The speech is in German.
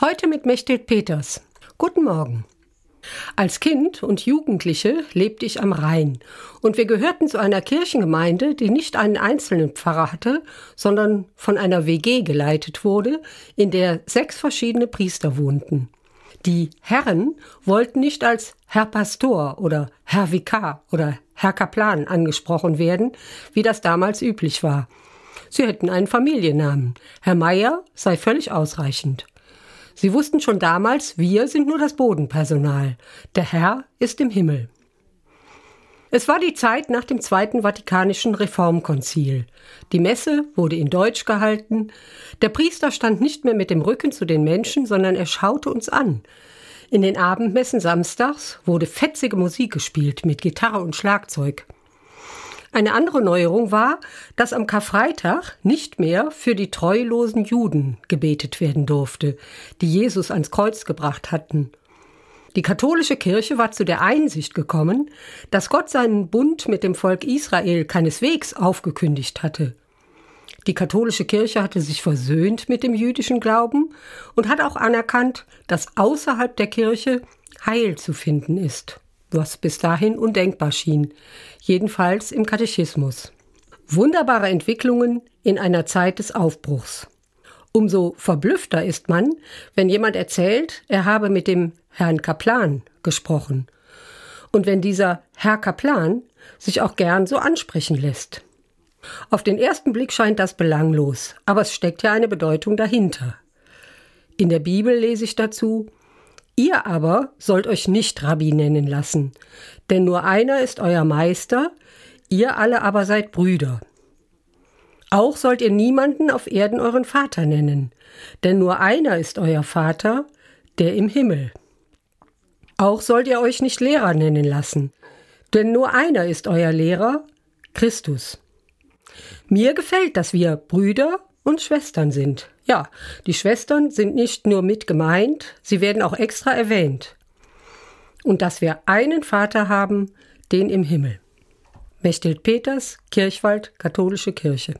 Heute mit Mechthild Peters. Guten Morgen. Als Kind und Jugendliche lebte ich am Rhein und wir gehörten zu einer Kirchengemeinde, die nicht einen einzelnen Pfarrer hatte, sondern von einer WG geleitet wurde, in der sechs verschiedene Priester wohnten. Die Herren wollten nicht als Herr Pastor oder Herr Vikar oder Herr Kaplan angesprochen werden, wie das damals üblich war. Sie hätten einen Familiennamen. Herr Meier sei völlig ausreichend. Sie wussten schon damals, wir sind nur das Bodenpersonal. Der Herr ist im Himmel. Es war die Zeit nach dem Zweiten Vatikanischen Reformkonzil. Die Messe wurde in Deutsch gehalten. Der Priester stand nicht mehr mit dem Rücken zu den Menschen, sondern er schaute uns an. In den Abendmessen samstags wurde fetzige Musik gespielt mit Gitarre und Schlagzeug. Eine andere Neuerung war, dass am Karfreitag nicht mehr für die treulosen Juden gebetet werden durfte, die Jesus ans Kreuz gebracht hatten. Die katholische Kirche war zu der Einsicht gekommen, dass Gott seinen Bund mit dem Volk Israel keineswegs aufgekündigt hatte. Die katholische Kirche hatte sich versöhnt mit dem jüdischen Glauben und hat auch anerkannt, dass außerhalb der Kirche Heil zu finden ist was bis dahin undenkbar schien, jedenfalls im Katechismus. Wunderbare Entwicklungen in einer Zeit des Aufbruchs. Umso verblüffter ist man, wenn jemand erzählt, er habe mit dem Herrn Kaplan gesprochen. Und wenn dieser Herr Kaplan sich auch gern so ansprechen lässt. Auf den ersten Blick scheint das belanglos, aber es steckt ja eine Bedeutung dahinter. In der Bibel lese ich dazu, Ihr aber sollt euch nicht Rabbi nennen lassen, denn nur einer ist euer Meister, ihr alle aber seid Brüder. Auch sollt ihr niemanden auf Erden euren Vater nennen, denn nur einer ist euer Vater, der im Himmel. Auch sollt ihr euch nicht Lehrer nennen lassen, denn nur einer ist euer Lehrer, Christus. Mir gefällt, dass wir Brüder und Schwestern sind. Ja, die Schwestern sind nicht nur mit gemeint, sie werden auch extra erwähnt. Und dass wir einen Vater haben, den im Himmel. Mechthild Peters, Kirchwald, Katholische Kirche.